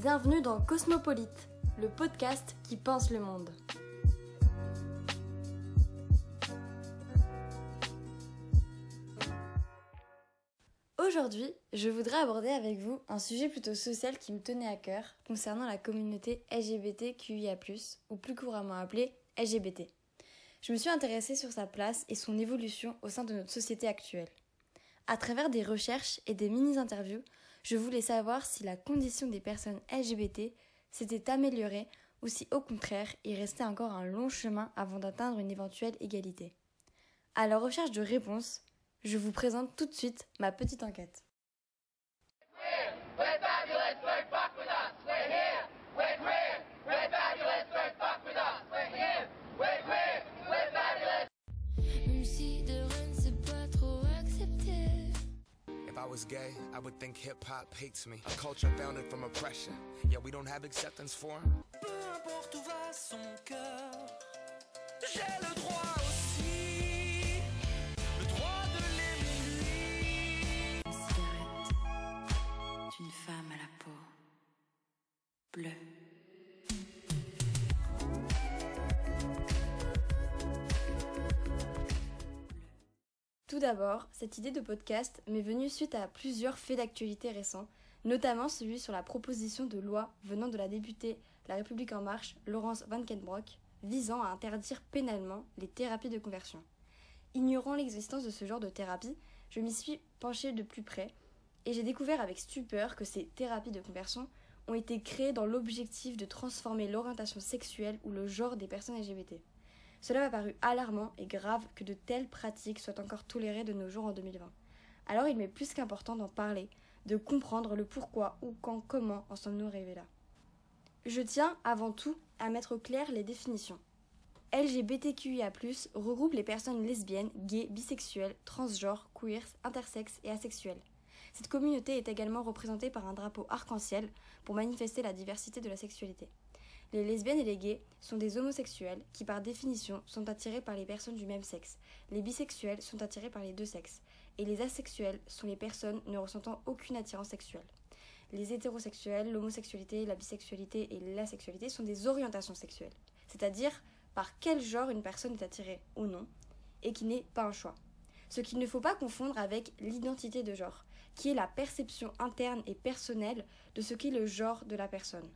bienvenue dans Cosmopolite, le podcast qui pense le monde. Aujourd'hui, je voudrais aborder avec vous un sujet plutôt social qui me tenait à cœur concernant la communauté LGBTQIA, ou plus couramment appelée LGBT. Je me suis intéressée sur sa place et son évolution au sein de notre société actuelle. À travers des recherches et des mini-interviews, je voulais savoir si la condition des personnes LGBT s'était améliorée ou si au contraire il restait encore un long chemin avant d'atteindre une éventuelle égalité. À la recherche de réponses, je vous présente tout de suite ma petite enquête. Was gay, I would think hip hop hates me. A culture founded from oppression. Yeah, we don't have acceptance for him. Peu importe où va son cœur, j'ai le droit aussi. Le droit de l'aimer lui. Cigarette d'une femme à la peau bleue. Tout d'abord, cette idée de podcast m'est venue suite à plusieurs faits d'actualité récents, notamment celui sur la proposition de loi venant de la députée La République en marche, Laurence Van Kenbrock, visant à interdire pénalement les thérapies de conversion. Ignorant l'existence de ce genre de thérapie, je m'y suis penchée de plus près et j'ai découvert avec stupeur que ces thérapies de conversion ont été créées dans l'objectif de transformer l'orientation sexuelle ou le genre des personnes LGBT. Cela m'a paru alarmant et grave que de telles pratiques soient encore tolérées de nos jours en 2020. Alors il m'est plus qu'important d'en parler, de comprendre le pourquoi, ou quand, comment en sommes-nous arrivés là. Je tiens avant tout à mettre au clair les définitions. LGBTQIA+, regroupe les personnes lesbiennes, gays, bisexuelles, transgenres, queers, intersexes et asexuelles. Cette communauté est également représentée par un drapeau arc-en-ciel pour manifester la diversité de la sexualité. Les lesbiennes et les gays sont des homosexuels qui par définition sont attirés par les personnes du même sexe. Les bisexuels sont attirés par les deux sexes. Et les asexuels sont les personnes ne ressentant aucune attirance sexuelle. Les hétérosexuels, l'homosexualité, la bisexualité et l'asexualité sont des orientations sexuelles, c'est-à-dire par quel genre une personne est attirée ou non, et qui n'est pas un choix. Ce qu'il ne faut pas confondre avec l'identité de genre, qui est la perception interne et personnelle de ce qu'est le genre de la personne.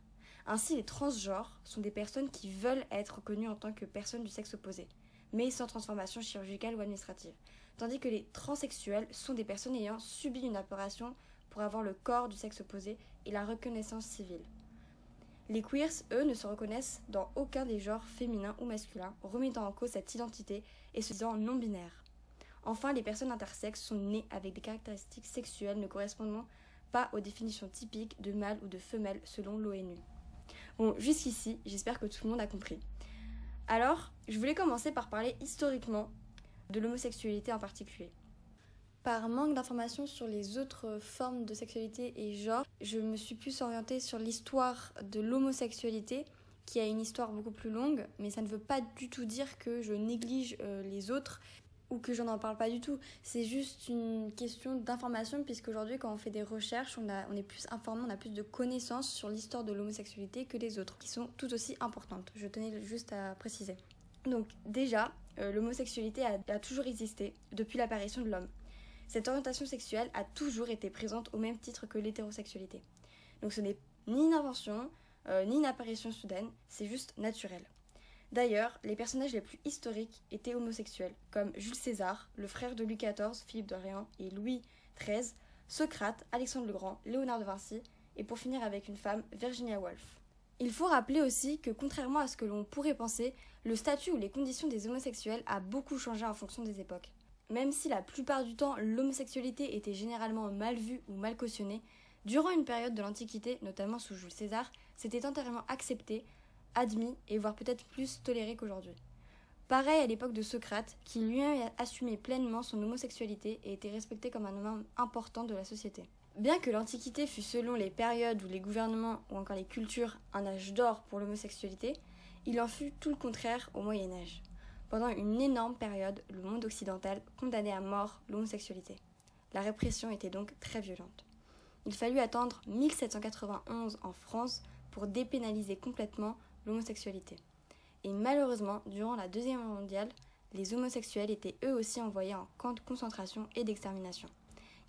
Ainsi, les transgenres sont des personnes qui veulent être reconnues en tant que personnes du sexe opposé, mais sans transformation chirurgicale ou administrative, tandis que les transsexuels sont des personnes ayant subi une opération pour avoir le corps du sexe opposé et la reconnaissance civile. Les queers, eux, ne se reconnaissent dans aucun des genres féminins ou masculins, remettant en cause cette identité et se disant non binaires. Enfin, les personnes intersexes sont nées avec des caractéristiques sexuelles ne correspondant pas aux définitions typiques de mâle ou de femelle selon l'ONU. Bon, jusqu'ici, j'espère que tout le monde a compris. Alors, je voulais commencer par parler historiquement de l'homosexualité en particulier. Par manque d'informations sur les autres formes de sexualité et genre, je me suis plus orientée sur l'histoire de l'homosexualité, qui a une histoire beaucoup plus longue, mais ça ne veut pas du tout dire que je néglige euh, les autres ou que j'en en parle pas du tout. C'est juste une question d'information, puisqu'aujourd'hui, quand on fait des recherches, on, est plus informé, on a plus de connaissances sur l'histoire de l'homosexualité que les autres, qui sont tout aussi importantes. Je tenais juste à préciser. Donc, déjà, euh, l'homosexualité a, a toujours existé depuis l'apparition de l'homme. Cette orientation sexuelle a toujours été présente au même titre que l'hétérosexualité. Donc, ce n'est ni une invention, euh, ni une apparition soudaine, c'est juste naturel. D'ailleurs, les personnages les plus historiques étaient homosexuels, comme Jules César, le frère de Louis XIV, Philippe d'Orléans et Louis XIII, Socrate, Alexandre le Grand, Léonard de Vinci, et pour finir avec une femme, Virginia Woolf. Il faut rappeler aussi que contrairement à ce que l'on pourrait penser, le statut ou les conditions des homosexuels a beaucoup changé en fonction des époques. Même si la plupart du temps l'homosexualité était généralement mal vue ou mal cautionnée, durant une période de l'Antiquité, notamment sous Jules César, c'était entièrement accepté, admis et voire peut-être plus toléré qu'aujourd'hui. Pareil à l'époque de Socrate, qui lui-même assumait pleinement son homosexualité et était respecté comme un homme important de la société. Bien que l'Antiquité fût selon les périodes ou les gouvernements ou encore les cultures un âge d'or pour l'homosexualité, il en fut tout le contraire au Moyen Âge. Pendant une énorme période, le monde occidental condamnait à mort l'homosexualité. La répression était donc très violente. il fallut attendre 1791 en France pour dépénaliser complètement l'homosexualité. Et malheureusement, durant la Deuxième Guerre mondiale, les homosexuels étaient eux aussi envoyés en camp de concentration et d'extermination.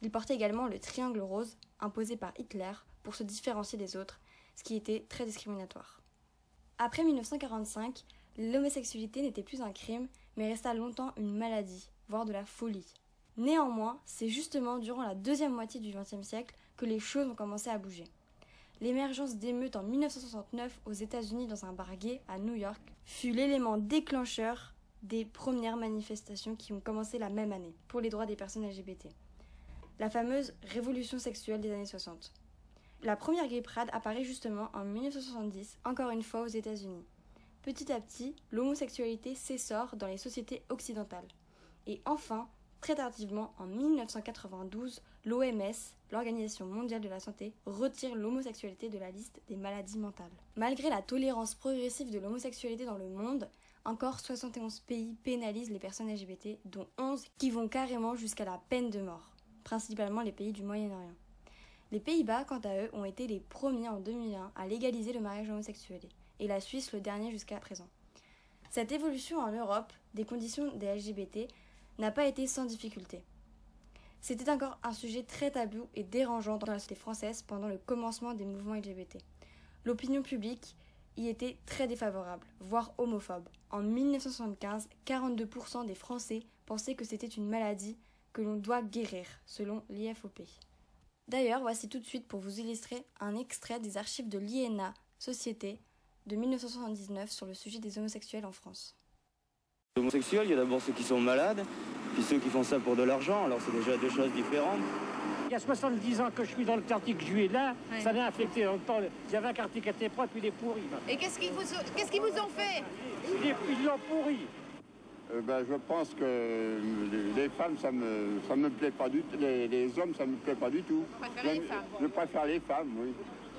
Ils portaient également le triangle rose imposé par Hitler pour se différencier des autres, ce qui était très discriminatoire. Après 1945, l'homosexualité n'était plus un crime, mais resta longtemps une maladie, voire de la folie. Néanmoins, c'est justement durant la deuxième moitié du XXe siècle que les choses ont commencé à bouger. L'émergence d'émeutes en 1969 aux États-Unis dans un bar gay à New York fut l'élément déclencheur des premières manifestations qui ont commencé la même année pour les droits des personnes LGBT. La fameuse révolution sexuelle des années 60. La première gay pride apparaît justement en 1970, encore une fois aux États-Unis. Petit à petit, l'homosexualité s'essore dans les sociétés occidentales. Et enfin, très tardivement, en 1992, l'OMS, l'Organisation mondiale de la santé, retire l'homosexualité de la liste des maladies mentales. Malgré la tolérance progressive de l'homosexualité dans le monde, encore 71 pays pénalisent les personnes LGBT, dont 11 qui vont carrément jusqu'à la peine de mort, principalement les pays du Moyen-Orient. Les Pays-Bas, quant à eux, ont été les premiers en 2001 à légaliser le mariage homosexuel, et la Suisse le dernier jusqu'à présent. Cette évolution en Europe des conditions des LGBT n'a pas été sans difficulté. C'était encore un sujet très tabou et dérangeant dans la société française pendant le commencement des mouvements LGBT. L'opinion publique y était très défavorable, voire homophobe. En 1975, 42% des Français pensaient que c'était une maladie que l'on doit guérir, selon l'IFOP. D'ailleurs, voici tout de suite pour vous illustrer un extrait des archives de l'INA Société de 1979 sur le sujet des homosexuels en France. Les homosexuels, il y a d'abord ceux qui sont malades, puis ceux qui font ça pour de l'argent, alors c'est déjà deux choses différentes. Il y a 70 ans que je suis dans le quartier que je suis là, ça m'a affecté. il y avait un quartier qui était propre, puis il est pourri. Et qu'est-ce qu'ils vous, qu'est-ce qu'ils vous ont fait? Ils l'ont pourri. Euh, ben, je pense que les, femmes, ça me, ça me plaît pas du tout. Les, hommes, ça me plaît pas du tout. Préfère les femmes. Je préfère les femmes, oui.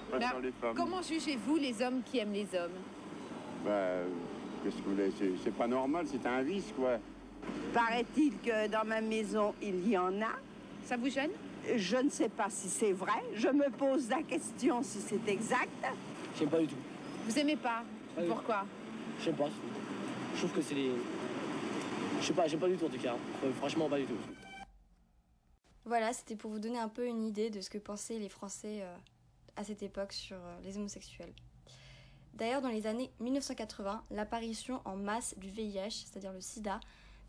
Je préfère les femmes. Comment jugez-vous les hommes qui aiment les hommes? Ben, qu'est-ce que vous voulez C'est pas normal, c'est un vice, quoi. Paraît-il que dans ma maison, il y en a. Ça vous gêne? Je ne sais pas si c'est vrai. Je me pose la question si c'est exact. J'aime pas du tout. Vous aimez pas Pourquoi? Je sais pas. Je trouve que c'est les je sais pas, j'aime pas du tout en tout cas. franchement, pas du tout. Voilà, c'était pour vous donner un peu une idée de ce que pensaient les Français euh, à cette époque sur euh, les homosexuels. D'ailleurs, dans les années 1980, l'apparition en masse du VIH, c'est-à-dire le sida,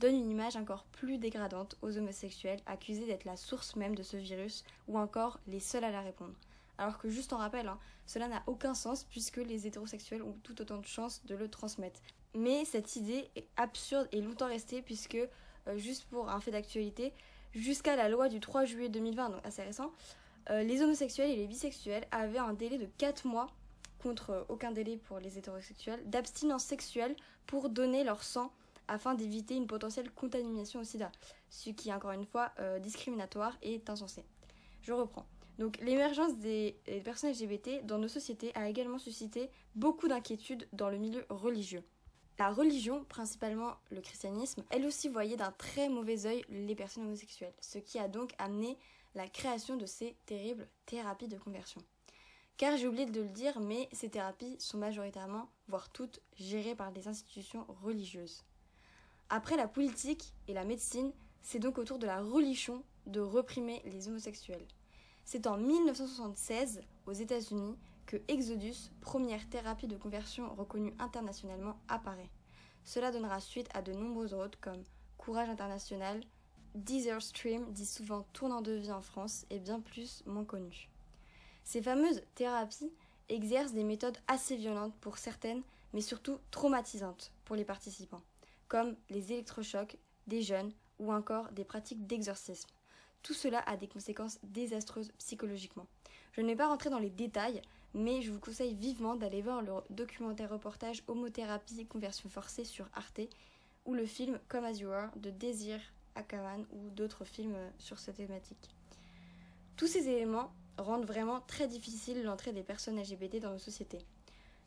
donne une image encore plus dégradante aux homosexuels accusés d'être la source même de ce virus ou encore les seuls à la répondre. Alors que juste en rappel, hein, cela n'a aucun sens puisque les hétérosexuels ont tout autant de chances de le transmettre. Mais cette idée est absurde et longtemps restée puisque, euh, juste pour un fait d'actualité, jusqu'à la loi du 3 juillet 2020, donc assez récent, euh, les homosexuels et les bisexuels avaient un délai de 4 mois, contre euh, aucun délai pour les hétérosexuels, d'abstinence sexuelle pour donner leur sang afin d'éviter une potentielle contamination au sida, ce qui est encore une fois discriminatoire et insensé. Je reprends. Donc l'émergence des, des personnes LGBT dans nos sociétés a également suscité beaucoup d'inquiétudes dans le milieu religieux. La religion, principalement le christianisme, elle aussi voyait d'un très mauvais œil les personnes homosexuelles, ce qui a donc amené la création de ces terribles thérapies de conversion. Car j'ai oublié de le dire, mais ces thérapies sont majoritairement, voire toutes, gérées par des institutions religieuses. Après la politique et la médecine, c'est donc au tour de la religion de reprimer les homosexuels. C'est en 1976, aux États-Unis, que Exodus, première thérapie de conversion reconnue internationalement, apparaît. Cela donnera suite à de nombreuses autres comme Courage International, Desert Stream, dit souvent tournant de vie en France, et bien plus moins connu. Ces fameuses thérapies exercent des méthodes assez violentes pour certaines, mais surtout traumatisantes pour les participants, comme les électrochocs des jeunes ou encore des pratiques d'exorcisme. Tout cela a des conséquences désastreuses psychologiquement. Je ne vais pas rentrer dans les détails, mais je vous conseille vivement d'aller voir le documentaire reportage Homothérapie conversion forcée sur Arte ou le film Come As You Are de Désir Akaman ou d'autres films sur cette thématique. Tous ces éléments rendent vraiment très difficile l'entrée des personnes LGBT dans nos sociétés.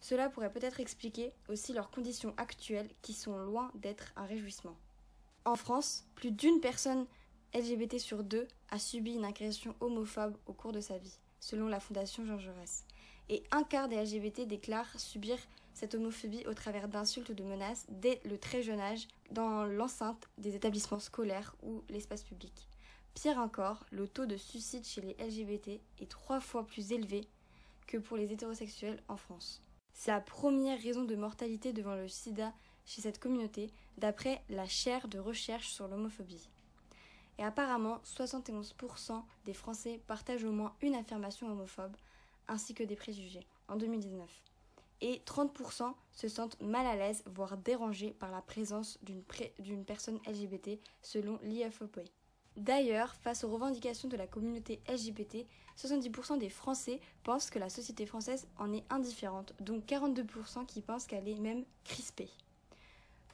Cela pourrait peut-être expliquer aussi leurs conditions actuelles qui sont loin d'être un réjouissement. En France, plus d'une personne LGBT sur deux a subi une agression homophobe au cours de sa vie selon la Fondation Jean Jaurès. Et un quart des LGBT déclarent subir cette homophobie au travers d'insultes ou de menaces dès le très jeune âge dans l'enceinte des établissements scolaires ou l'espace public. Pire encore, le taux de suicide chez les LGBT est trois fois plus élevé que pour les hétérosexuels en France. C'est la première raison de mortalité devant le sida chez cette communauté, d'après la chaire de recherche sur l'homophobie. Et apparemment, 71% des Français partagent au moins une affirmation homophobe, ainsi que des préjugés, en 2019. Et 30% se sentent mal à l'aise, voire dérangés par la présence d'une personne LGBT, selon l'IFOP. D'ailleurs, face aux revendications de la communauté LGBT, 70% des Français pensent que la société française en est indifférente, dont 42% qui pensent qu'elle est même crispée.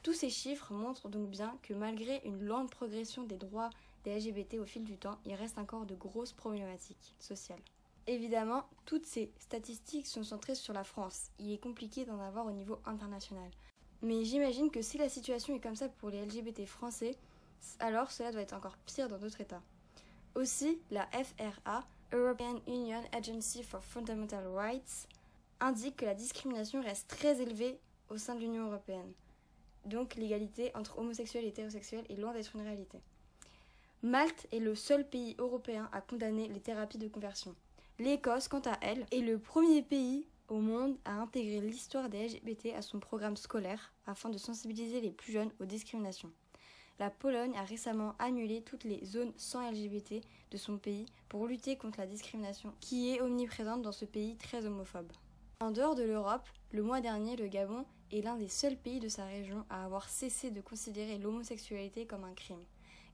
Tous ces chiffres montrent donc bien que malgré une lente progression des droits des LGBT au fil du temps, il reste encore de grosses problématiques sociales. Évidemment, toutes ces statistiques sont centrées sur la France. Il est compliqué d'en avoir au niveau international. Mais j'imagine que si la situation est comme ça pour les LGBT français, alors cela doit être encore pire dans d'autres États. Aussi, la FRA, European Union Agency for Fundamental Rights, indique que la discrimination reste très élevée au sein de l'Union européenne. Donc l'égalité entre homosexuels et hétérosexuels est loin d'être une réalité. Malte est le seul pays européen à condamner les thérapies de conversion. L'Écosse, quant à elle, est le premier pays au monde à intégrer l'histoire des LGBT à son programme scolaire afin de sensibiliser les plus jeunes aux discriminations la Pologne a récemment annulé toutes les zones sans LGBT de son pays pour lutter contre la discrimination qui est omniprésente dans ce pays très homophobe. En dehors de l'Europe, le mois dernier, le Gabon est l'un des seuls pays de sa région à avoir cessé de considérer l'homosexualité comme un crime.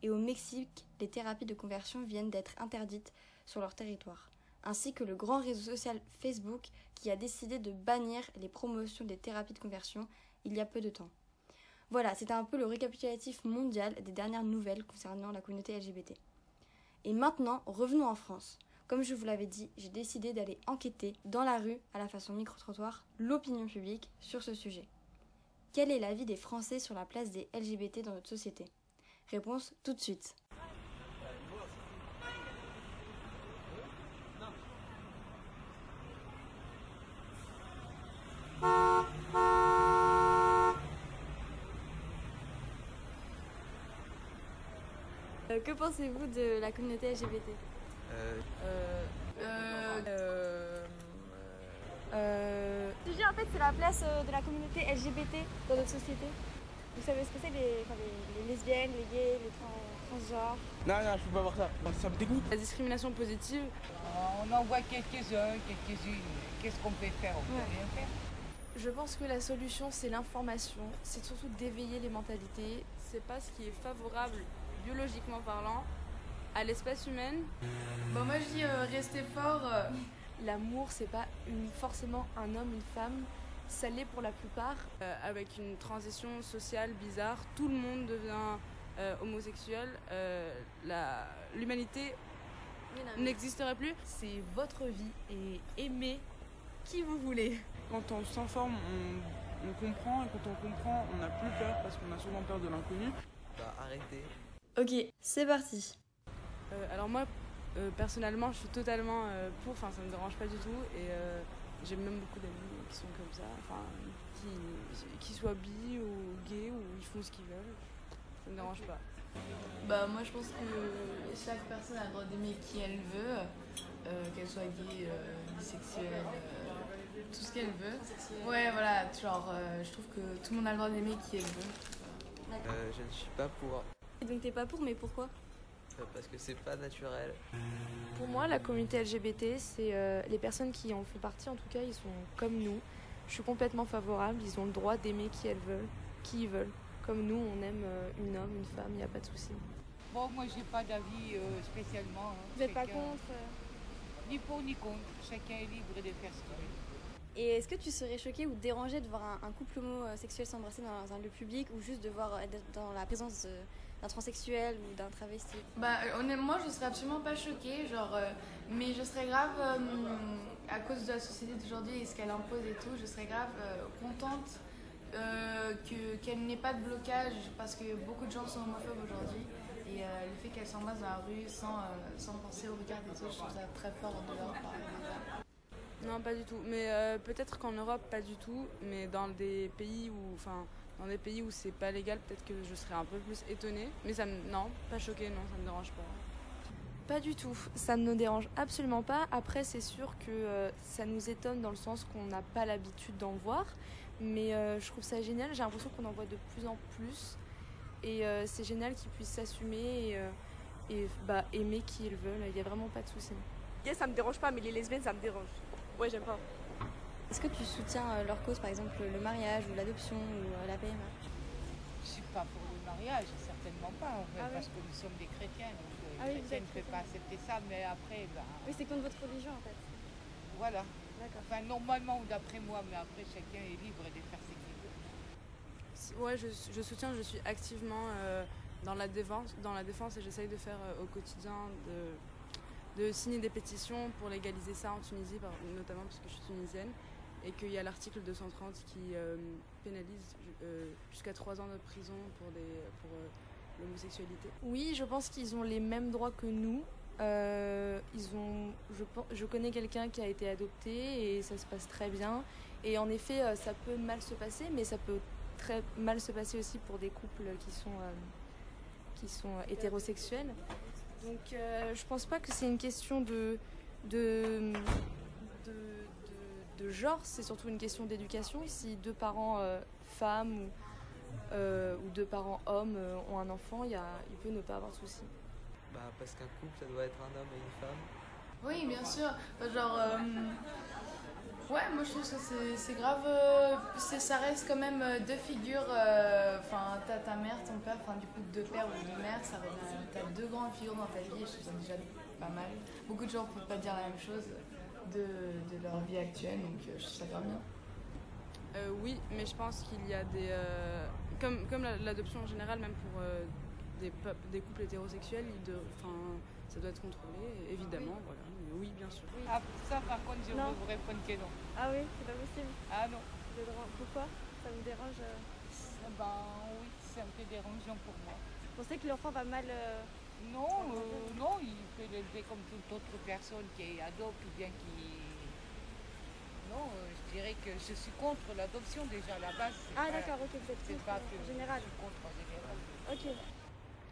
Et au Mexique, les thérapies de conversion viennent d'être interdites sur leur territoire, ainsi que le grand réseau social Facebook qui a décidé de bannir les promotions des thérapies de conversion il y a peu de temps. Voilà, c'était un peu le récapitulatif mondial des dernières nouvelles concernant la communauté LGBT. Et maintenant, revenons en France. Comme je vous l'avais dit, j'ai décidé d'aller enquêter dans la rue, à la façon micro-trottoir, l'opinion publique sur ce sujet. Quel est l'avis des Français sur la place des LGBT dans notre société? Réponse tout de suite. Que pensez-vous de la communauté LGBT euh... Euh... Euh... euh... sujet en fait c'est la place de la communauté LGBT dans notre société. Vous savez ce que c'est les, les, lesbiennes, les gays, les transgenres? Non, non, je peux pas voir ça. Ça me dégoûte. La discrimination positive. On en voit quelques-uns, quelques-unes. Qu'est-ce qu'on peut faire? On peut rien faire? Je pense que la solution, c'est l'information. C'est surtout d'éveiller les mentalités. C'est pas ce qui est favorable biologiquement parlant, à l'espèce humaine Bon, moi je dis euh, rester fort. Euh. L'amour, c'est pas une, forcément un homme, une femme. Ça l'est pour la plupart. Euh, avec une transition sociale bizarre, tout le monde devient homosexuel. L'humanité n'existerait plus. C'est votre vie et aimez qui vous voulez. Quand on s'informe, on, on comprend et quand on comprend, on n'a plus peur parce qu'on a souvent peur de l'inconnu. Bah arrêtez. Ok, c'est parti. Euh, alors moi, euh, personnellement, je suis totalement euh, pour, enfin ça me dérange pas du tout et j'ai même beaucoup d'amis qui sont comme ça, enfin qui, qui soient bi ou gays ou ils font ce qu'ils veulent, ça me dérange pas. Bah moi je pense que chaque personne a le droit d'aimer qui elle veut, qu'elle soit gay, bisexuelle, tout ce qu'elle veut. Ouais voilà, genre je trouve que tout le monde a le droit d'aimer qui elle veut. je ne suis pas pour. Donc t'es pas pour, mais pourquoi? Euh, Parce que c'est pas naturel. Pour moi, la communauté LGBT, c'est euh, les personnes qui en font partie, en tout cas, ils sont comme nous. Je suis complètement favorable, ils ont le droit d'aimer qui elles veulent, qui ils veulent. Comme nous, on aime euh, une homme, une femme, il n'y a pas de souci. Bon, moi, j'ai pas d'avis spécialement. Hein. Vous n'êtes pas contre Ni pour ni contre. Chacun est libre de faire ce qu'il veut. Et est-ce que tu serais choqué ou dérangé de voir un, couple homosexuel s'embrasser dans un lieu public ou juste de voir être dans la présence d'un transsexuel ou d'un travesti Bah honnêtement, je serais absolument pas choquée, genre, euh, mais je serais grave euh, à cause de la société d'aujourd'hui et ce qu'elle impose et tout, je serais grave euh, contente que qu'elle n'ait pas de blocage parce que beaucoup de gens sont homophobes aujourd'hui Et euh, le fait qu'elles s'embrassent dans la rue sans, euh, sans penser au regard des autres, je trouve ça très fort de leur part. Non, pas du tout. Mais euh, peut-être qu'en Europe, pas du tout. Mais dans des pays où, enfin, dans des pays où c'est pas légal, peut-être que je serais un peu plus étonnée. Mais ça me, non, pas choquée, non, ça me dérange pas. Pas du tout, ça ne nous dérange absolument pas. Après, c'est sûr que euh, ça nous étonne dans le sens qu'on n'a pas l'habitude d'en voir. Mais euh, je trouve ça génial, j'ai l'impression qu'on en voit de plus en plus. Et euh, c'est génial qu'ils puissent s'assumer et, euh, et bah, aimer qui ils veulent. Il n'y a vraiment pas de souci. Yeah, ça me dérange pas, mais les lesbiennes, ça me dérange. Ouais, j'aime pas. Est-ce que tu soutiens euh, leur cause, par exemple le mariage ou l'adoption ou euh, la PMA Je suis pas pour le mariage, certainement pas, en fait, Ah oui. parce que nous sommes des chrétiens, donc euh, Ah les oui, chrétiens ne peuvent pas accepter ça, mais après, ben, Oui, c'est contre votre religion en fait. voilà. D'accord. Enfin, normalement ou d'après moi, mais après, chacun est libre de faire ce qu'il veut. Ouais, je, je soutiens, je suis activement euh, dans, la défense, dans la défense et j'essaye de faire euh, au quotidien de, de signer des pétitions pour légaliser ça en Tunisie, notamment parce que je suis tunisienne, et qu'il y a l'article 230 qui euh, pénalise euh, jusqu'à 3 ans de prison pour, euh, l'homosexualité. Oui, je pense qu'ils ont les mêmes droits que nous. Ils ont, je, je connais quelqu'un qui a été adopté et ça se passe très bien. Et en effet, ça peut mal se passer, mais ça peut très mal se passer aussi pour des couples qui sont, qui sont hétérosexuels. Donc je pense pas que c'est une question de, de, de- genre, c'est surtout une question d'éducation. Si deux parents euh, femmes ou, euh, ou deux parents hommes euh, ont un enfant, il, y a, il peut ne pas avoir de souci. Bah, parce qu'un couple, ça doit être un homme et une femme. Oui, bien sûr. Enfin, Genre, euh, ouais, moi je trouve que c'est- grave. euh, ça reste quand même deux figures. euh, Enfin, t'as ta mère, ton père, enfin, du coup, deux pères ou deux mères, ça revient. T'as deux grandes figures dans ta vie et je trouve ça déjà pas mal. Beaucoup de gens ne peuvent pas dire la même chose de, de leur vie actuelle, donc euh, je trouve ça grave bien. Euh, oui, mais je pense qu'il y a des. euh, comme comme la- l'adoption en général, même pour euh, des, peuples- des couples hétérosexuels, de, ça doit être contrôlé, évidemment. Voilà. Mais oui, bien sûr. Ah, ça, par contre, je vous répondre que non. Ah oui, c'est pas possible. Ah non. Pourquoi? Ça vous dérange euh Ah Ben oui, c'est un peu dérangeant pour moi. Vous pensez que l'enfant va mal. Non, euh, non, il peut l'élever comme toute autre personne qui adopte ou bien qui. Non, euh, je dirais que je suis contre l'adoption déjà à la base. Ah d'accord, ok, vous êtes C'est contre, pas que en général. je suis contre en général. Ok.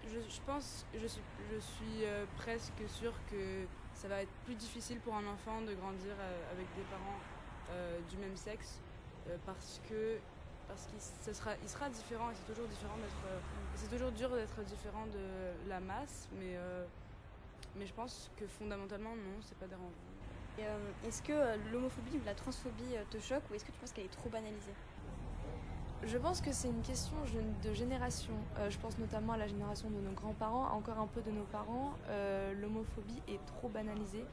Je, je pense, je suis, je suis euh, presque sûre que ça va être plus difficile pour un enfant de grandir euh, avec des parents euh, du même sexe euh, parce que parce qu'il ça sera, il sera différent et c'est toujours différent d'être euh, c'est toujours dur d'être différent de la masse mais euh, mais je pense que fondamentalement non c'est pas dérangeant. Euh, est-ce que l'homophobie ou la transphobie te choque ou est-ce que tu penses qu'elle est trop banalisée? Je pense que c'est une question de génération. Euh, je pense notamment à la génération de nos grands-parents, encore un peu de nos parents. Euh, L'homophobie est trop banalisée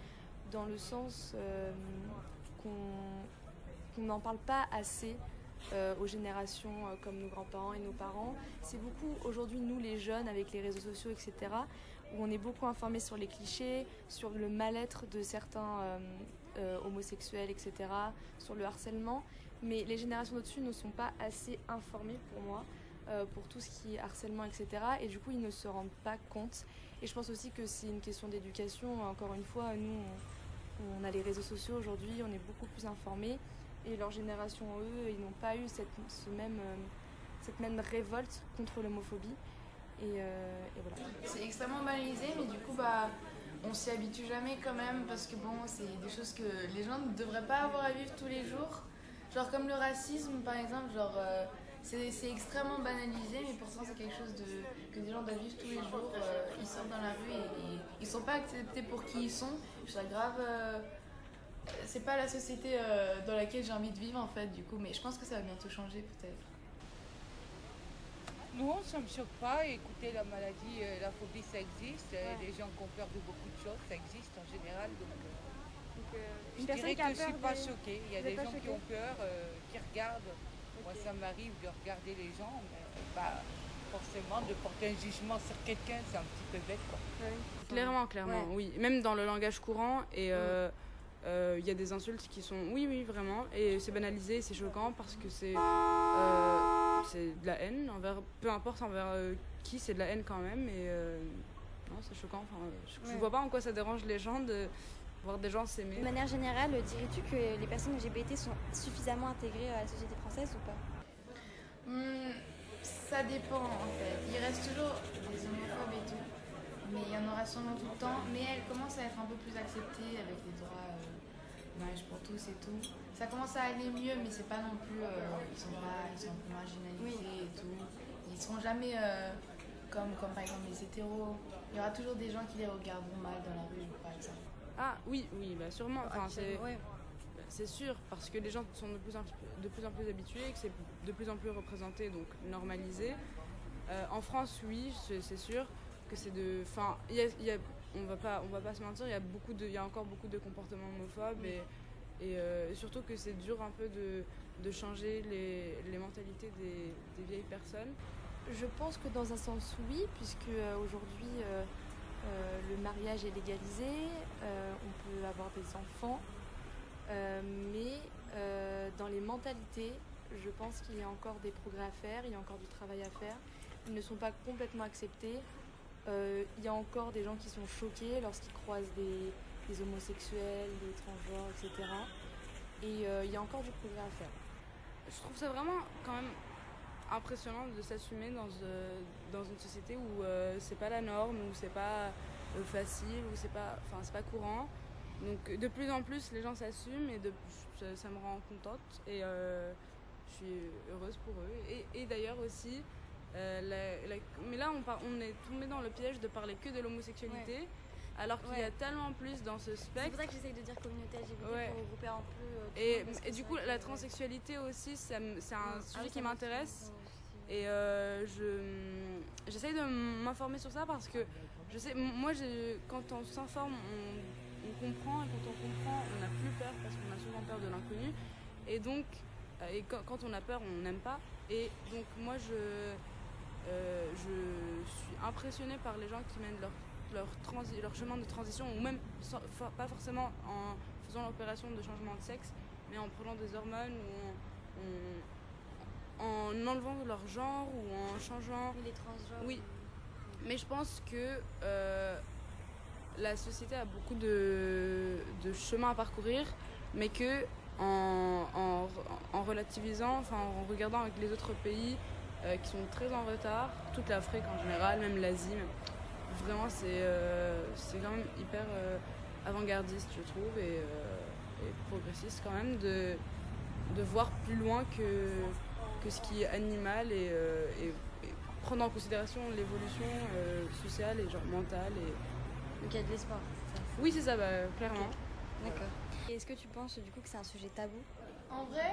dans le sens euh, qu'on qu'on n'en parle pas assez euh, aux générations euh, comme nos grands-parents et nos parents. C'est beaucoup aujourd'hui, nous les jeunes, avec les réseaux sociaux, etc., où on est beaucoup informés sur les clichés, sur le mal-être de certains euh, homosexuels, etc., sur le harcèlement. Mais les générations au-dessus ne sont pas assez informées pour moi pour tout ce qui est harcèlement, etc. Et du coup, ils ne se rendent pas compte. Et je pense aussi que c'est une question d'éducation. Encore une fois, nous, on, on a les réseaux sociaux aujourd'hui, on est beaucoup plus informés. Et leur génération, eux, ils n'ont pas eu cette, ce même, euh, cette même révolte contre l'homophobie. Euh, et voilà. C'est extrêmement banalisé, mais du coup, bah, on s'y habitue jamais quand même parce que bon, c'est des choses que les gens ne devraient pas avoir à vivre tous les jours. Genre comme le racisme, par exemple, genre euh, c'est c'est extrêmement banalisé, mais pourtant c'est quelque chose que des gens doivent vivre tous les jours. Euh, ils sortent dans la rue et, et ils sont pas acceptés pour qui ils sont. Ça grave. C'est pas la société euh, dans laquelle j'ai envie de vivre en fait, du coup, mais je pense que ça va bientôt changer peut-être. Non, ça ne me choque pas. Écoutez, la maladie, euh, la phobie, ça existe. Euh, Les gens qui ont peur de beaucoup de choses, ça existe en général. Donc, euh, Donc, euh, je une personne dirais qui a que je ne suis pas des- choquée. Il y a Vous des gens qui ont peur, euh, qui regardent. Moi, ça m'arrive de regarder les gens, mais bah, forcément, de porter un jugement sur quelqu'un, c'est un petit peu bête. Quoi. Clairement, clairement, oui. Même dans le langage courant, et euh, il y a des insultes qui sont, oui, oui, vraiment, et c'est banalisé, c'est choquant parce que c'est euh, c'est de la haine envers, peu importe envers euh, qui c'est de la haine quand même. Et non, c'est choquant. Enfin, je, Ouais. vois pas en quoi ça dérange les gens de voir des gens s'aimer. De manière générale, dirais-tu que les personnes LGBT sont suffisamment intégrées à la société française ou pas? Hmm, ça dépend en fait. Il reste toujours des homophobes et tout. Mais il y en aura sûrement tout le temps. Mais elles commencent à être un peu plus acceptées avec les droits euh, mariage pour tous et tout. Ça commence à aller mieux, mais c'est pas non plus. euh, ils sont pas. Ils sont marginalisés et tout. Ils seront jamais euh, comme, comme par exemple les hétéros. Il y aura toujours des gens qui les regarderont mal dans la rue, par exemple. Ah oui, oui, bah sûrement. Enfin, c'est Actuellement, ouais. bah, c'est sûr, parce que les gens sont de plus en, de plus, en plus habitués, que c'est de plus en plus représenté, donc normalisé. Euh, en France, oui, c'est c'est sûr que c'est de. Enfin, il y a- il y a- on va pas, va pas se mentir, il y a beaucoup il y a encore beaucoup de comportements homophobes et, euh, surtout que c'est dur un peu de, changer les, mentalités des, vieilles personnes. Je pense que dans un sens oui, puisque euh, aujourd'hui euh, le mariage est légalisé, on peut avoir des enfants, mais dans les mentalités, je pense qu'il y a encore des progrès à faire, il y a encore du travail à faire. Ils ne sont pas complètement acceptés. Euh, il y a encore des gens qui sont choqués lorsqu'ils croisent des, homosexuels, des transgenres, etc. Et euh, il y a encore du progrès à faire. Je trouve ça vraiment quand même impressionnant de s'assumer dans, euh, une société où euh, c'est pas la norme, où c'est pas facile, où c'est pas, pas courant. Donc de plus en plus les gens s'assument et ça, me rend contente et je suis heureuse pour eux. Et d'ailleurs aussi, euh, la- la- mais là on, par- on est tombé dans le piège de parler que de l'homosexualité. Alors qu'il y a tellement plus dans ce spectre. C'est pour ça que j'essaye de dire communauté LGBT Ouais. pour regrouper un peu. euh, Et, du coup, la transsexualité aussi, c'est un Ah sujet oui, qui m'intéresse. Et euh, je j'essaye de m'informer sur ça parce que je sais, moi, quand on s'informe, on, on comprend et quand on comprend, on n'a plus peur parce qu'on a souvent peur de l'inconnu. Et donc, et quand, quand on a peur, on n'aime pas. Et donc, moi, je, euh, je suis impressionnée par les gens qui mènent leur, leur, transi- leur chemin de transition, ou même sans- for- pas forcément en faisant l'opération de changement de sexe, mais en prenant des hormones ou en, en- en enlevant leur genre ou en changeant. les transgenres. Oui. Mais je pense que euh, la société a beaucoup de, de chemin à parcourir, mais que en, en, en relativisant, enfin en regardant avec les autres pays qui sont très en retard, toute l'Afrique en général, même l'Asie, vraiment c'est euh, c'est quand même hyper euh, avant-gardiste, je trouve, et, euh, et progressiste quand même, de, de voir plus loin que, que ce qui est animal et, euh, et- et prendre en considération l'évolution euh, sociale et genre mentale. Et... Donc il y a de l'espoir. c'est ça? Oui, c'est ça, bah, clairement. D'accord. Et est-ce que tu penses du coup que c'est un sujet tabou? En vrai,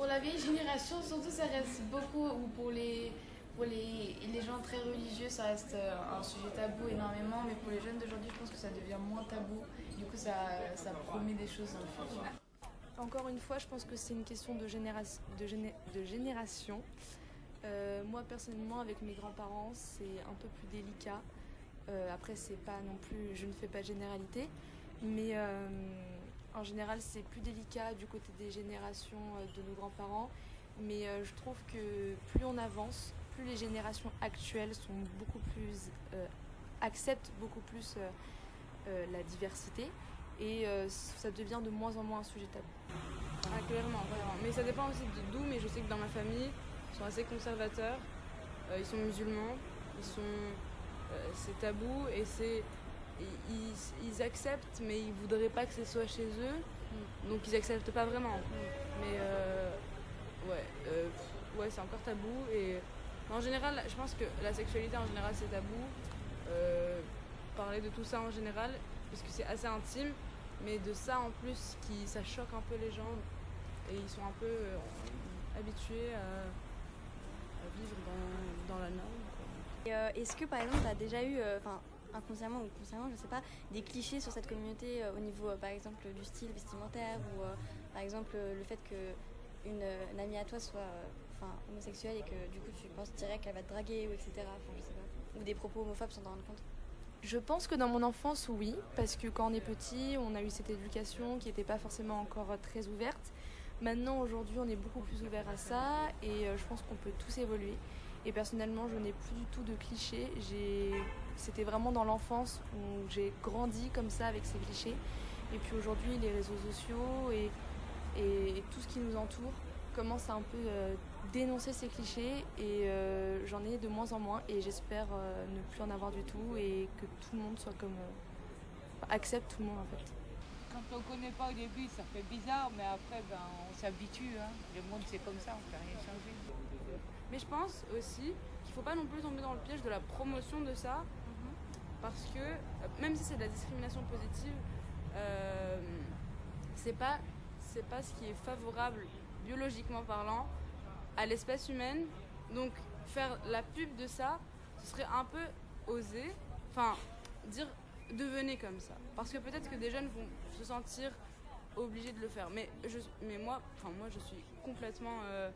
pour la vieille génération, surtout ça reste beaucoup, ou pour les, pour les, les gens très religieux, ça reste euh, un sujet tabou énormément, mais pour les jeunes d'aujourd'hui, je pense que ça devient moins tabou. Du coup, ça, ça promet des choses. Encore une fois, je pense que c'est une question de, génération. De, géné- de génération. Euh, moi, personnellement, avec mes grands-parents, c'est un peu plus délicat. Euh, après, c'est pas non plus, je ne fais pas de généralité, mais en général, c'est plus délicat du côté des générations euh, de nos grands-parents. Mais euh, je trouve que plus on avance, plus les générations actuelles euh, acceptent beaucoup plus la diversité et ça devient de moins en moins un sujet tabou. Ah, clairement, clairement. Mais ça dépend aussi de d'où, mais je sais que dans ma famille, ils sont assez conservateurs, ils sont musulmans, ils sont. c'est tabou et c'est. Ils, acceptent, mais ils voudraient pas que ce soit chez eux, donc ils acceptent pas vraiment. Mais euh, ouais, euh, ouais, c'est encore tabou et en général, je pense que la sexualité en général c'est tabou. Euh, parler de tout ça en général, parce que c'est assez intime, mais de ça en plus, qui, ça choque un peu les gens et ils sont un peu euh, habitués à, à vivre dans, dans la norme. Est-ce que par exemple tu as déjà eu, enfin inconsciemment ou consciemment, je sais pas, des clichés sur cette communauté euh, au niveau euh, par exemple du style vestimentaire ou euh, par exemple le fait que une, une amie à toi soit homosexuelle et que du coup tu penses direct qu'elle va te draguer ou etc. Ou des propos homophobes sans t'en rendre compte. Je pense que dans mon enfance, oui, parce que quand on est petit, on a eu cette éducation qui n'était pas forcément encore très ouverte. Maintenant, aujourd'hui, on est beaucoup plus ouvert à ça et je pense qu'on peut tous évoluer. Et personnellement, je n'ai plus du tout de clichés. C'était vraiment dans l'enfance où j'ai grandi comme ça avec ces clichés. Et puis aujourd'hui, les réseaux sociaux et, et, tout ce qui nous entoure commence à un peu euh, dénoncer ces clichés et euh, j'en ai de moins en moins et j'espère euh, ne plus en avoir du tout et que tout le monde soit comme accepte tout le monde en fait. Quand on ne connaît pas au début, ça fait bizarre, mais après, ben, on s'habitue. Hein. Le monde, c'est comme ça, on ne peut rien changer. Mais je pense aussi qu'il ne faut pas non plus tomber dans le piège de la promotion de ça, parce que même si c'est de la discrimination positive, euh, c'est pas c'est pas ce qui est favorable biologiquement parlant à l'espèce humaine. Donc faire la pub de ça, ce serait un peu osé. Enfin, dire devenez comme ça. Parce que peut-être que des jeunes vont se sentir obligés de le faire. Mais, je, mais moi, enfin, moi, je suis complètement euh,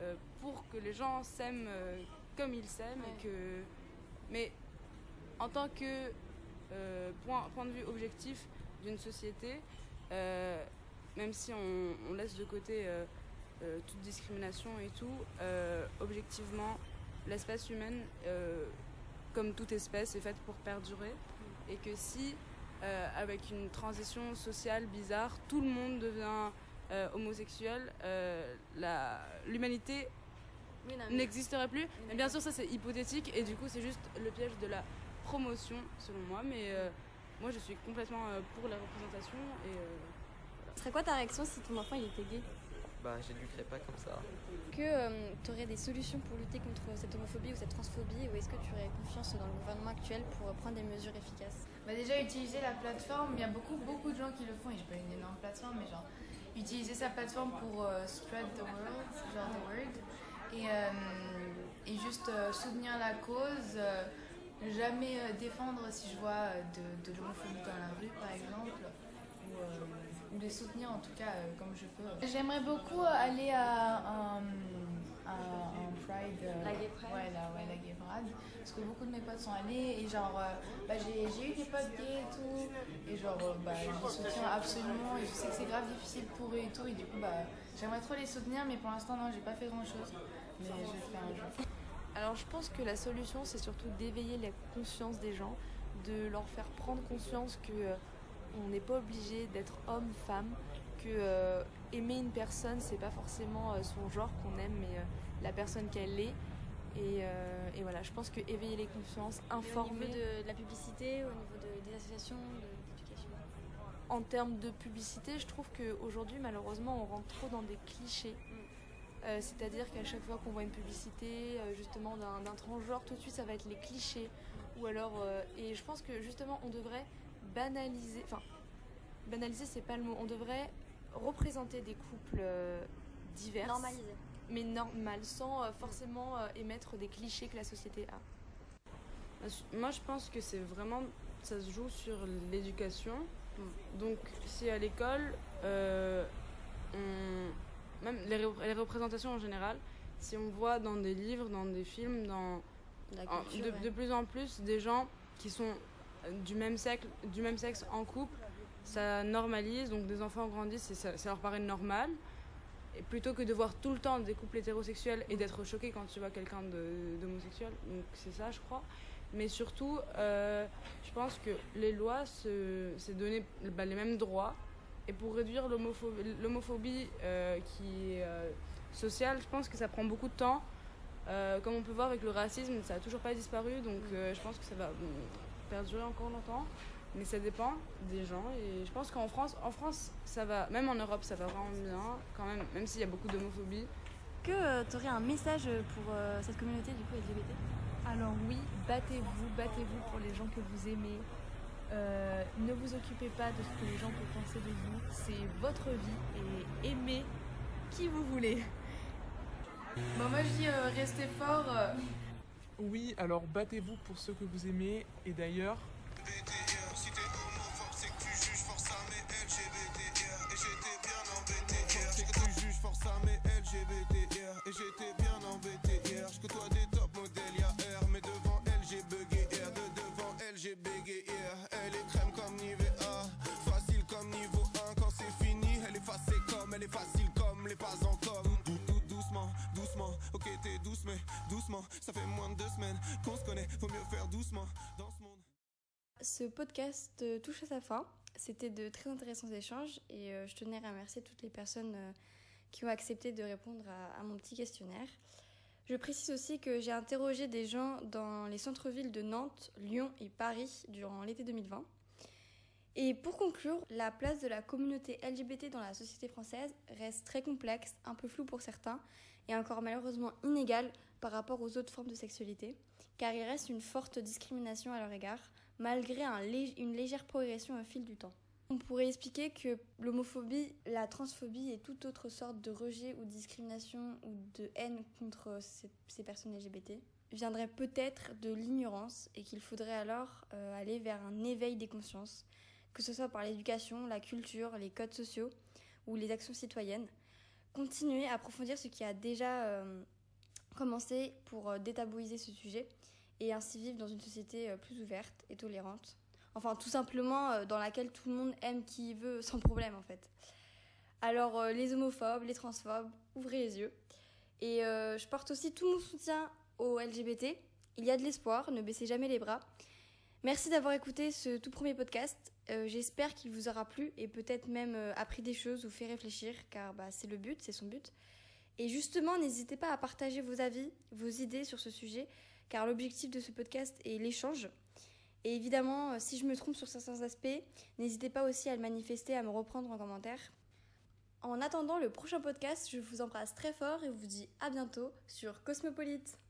euh, pour que les gens s'aiment euh, comme ils s'aiment. Et que... Mais en tant que point, point de vue objectif d'une société, même si on, laisse de côté toute discrimination et tout, objectivement, l'espèce humaine, comme toute espèce, est faite pour perdurer. Et que si, euh, avec une transition sociale bizarre, tout le monde devient euh, homosexuel, euh, l'humanité n'existerait plus. Mais bien sûr, ça c'est hypothétique. Et du coup, c'est juste le piège de la promotion, selon moi. Mais moi, je suis complètement pour la représentation. Et, Ce serait quoi ta réaction si ton enfant il était gay? Bah, je ne pas comme ça. Que euh, tu aurais des solutions pour lutter contre cette homophobie ou cette transphobie ou est-ce que tu aurais confiance dans le gouvernement actuel pour prendre des mesures efficaces? Bah Déjà, utiliser la plateforme, il y a beaucoup, beaucoup de gens qui le font et je pas une énorme plateforme, mais genre, utiliser sa plateforme pour euh, spread the word, genre the word, et, euh, et juste soutenir la cause. Jamais défendre si je vois de, de l'homophobie dans la rue, par exemple, ou ou les soutenir en tout cas euh, comme je peux. J'aimerais beaucoup aller à un, Pride. Euh, la Gay Pride ouais la, ouais, la Gay Pride. Parce que beaucoup de mes potes sont allés et genre, euh, bah, j'ai eu des potes gays et tout. Et genre, bah, je les soutiens absolument. Et je sais que c'est grave difficile pour eux et tout. Et du coup, bah, j'aimerais trop les soutenir, mais pour l'instant, non, j'ai pas fait grand chose. Mais je vais le faire un jour. Alors je pense que la solution c'est surtout d'éveiller la conscience des gens, de leur faire prendre conscience que on n'est pas obligé d'être homme, femme, que euh, aimer une personne, c'est pas forcément euh, son genre qu'on aime, mais euh, la personne qu'elle est. Et, voilà, je pense que éveiller les consciences, informer. au niveau de, la publicité, au niveau des associations, de l'éducation En termes de publicité, je trouve qu'aujourd'hui, malheureusement, on rentre trop dans des clichés. Mm. C'est-à-dire qu'à chaque fois qu'on voit une publicité, justement, d'un transgenre, tout de suite, ça va être les clichés. Ou alors, et je pense que justement, on devrait banaliser, enfin, banaliser c'est pas le mot, on devrait représenter des couples euh, divers. Normaliser. Mais normal, sans euh, forcément euh, émettre des clichés que la société a. Moi je pense que c'est vraiment, ça se joue sur l'éducation. Mm. Donc si à l'école, même les, les, représentations en général, si on voit dans des livres, dans des films, dans de, plus en plus des gens qui sont du même, sexe, du même sexe en couple, ça normalise, donc des enfants grandissent et ça, leur paraît normal. Et plutôt que de voir tout le temps des couples hétérosexuels et d'être choqué quand tu vois quelqu'un d'homosexuel. Donc c'est ça, je crois. Mais surtout, euh, je pense que les lois, c'est donner bah, les mêmes droits. Et pour réduire l'homophobie euh, qui est euh, sociale, je pense que ça prend beaucoup de temps. comme on peut voir avec le racisme, ça n'a toujours pas disparu. Donc je pense que ça va perdurer encore longtemps. Mais ça dépend des gens. Et je pense qu'en France, en France, ça va, même en Europe, ça va vraiment bien, quand même, même s'il y a beaucoup d'homophobie. Que euh, tu aurais un message pour euh, cette communauté du coup LGBT Alors oui, battez-vous, battez-vous pour les gens que vous aimez. Euh, ne vous occupez pas de ce que les gens peuvent penser de vous. C'est votre vie et aimez qui vous voulez. Bon, moi je dis restez fort. Oui, alors battez-vous pour ceux que vous aimez. Et d'ailleurs. Si t'es homo, c'est que tu juges force à mes LGBTR. Et j'étais bien embêté hier. C'est que tu Ce podcast euh, touche à sa fin. C'était de très intéressants échanges et euh, je tenais à remercier toutes les personnes euh, qui ont accepté de répondre à, à mon petit questionnaire. Je précise aussi que j'ai interrogé des gens dans les centres-villes de Nantes, Lyon et Paris durant l'été 2020. Et pour conclure, la place de la communauté LGBT dans la société française reste très complexe, un peu floue pour certains, et encore malheureusement inégale par rapport aux autres formes de sexualité, car il reste une forte discrimination à leur égard, malgré une légère progression au fil du temps. On pourrait expliquer que l'homophobie, la transphobie et toute autre sorte de rejet ou discrimination ou de haine contre ces, ces personnes LGBT viendrait peut-être de l'ignorance et qu'il faudrait alors euh, aller vers un éveil des consciences, que ce soit par l'éducation, la culture, les codes sociaux ou les actions citoyennes. Continuer à approfondir ce qui a déjà euh, commencé pour euh, détabouiser ce sujet et ainsi vivre dans une société euh, plus ouverte et tolérante. Enfin, tout simplement euh, dans laquelle tout le monde aime qui veut sans problème en fait. Alors, euh, les homophobes, les transphobes, ouvrez les yeux. Et je porte aussi tout mon soutien aux LGBT. Il y a de l'espoir, ne baissez jamais les bras. Merci d'avoir écouté ce tout premier podcast. J'espère qu'il vous aura plu et peut-être même appris des choses ou fait réfléchir, car bah, c'est le but, c'est son but. Et justement, n'hésitez pas à partager vos avis, vos idées sur ce sujet, car l'objectif de ce podcast est l'échange. Et évidemment, euh, si je me trompe sur certains aspects, n'hésitez pas aussi à le manifester, à me reprendre en commentaire. En attendant le prochain podcast, je vous embrasse très fort et vous dis à bientôt sur Cosmopolite.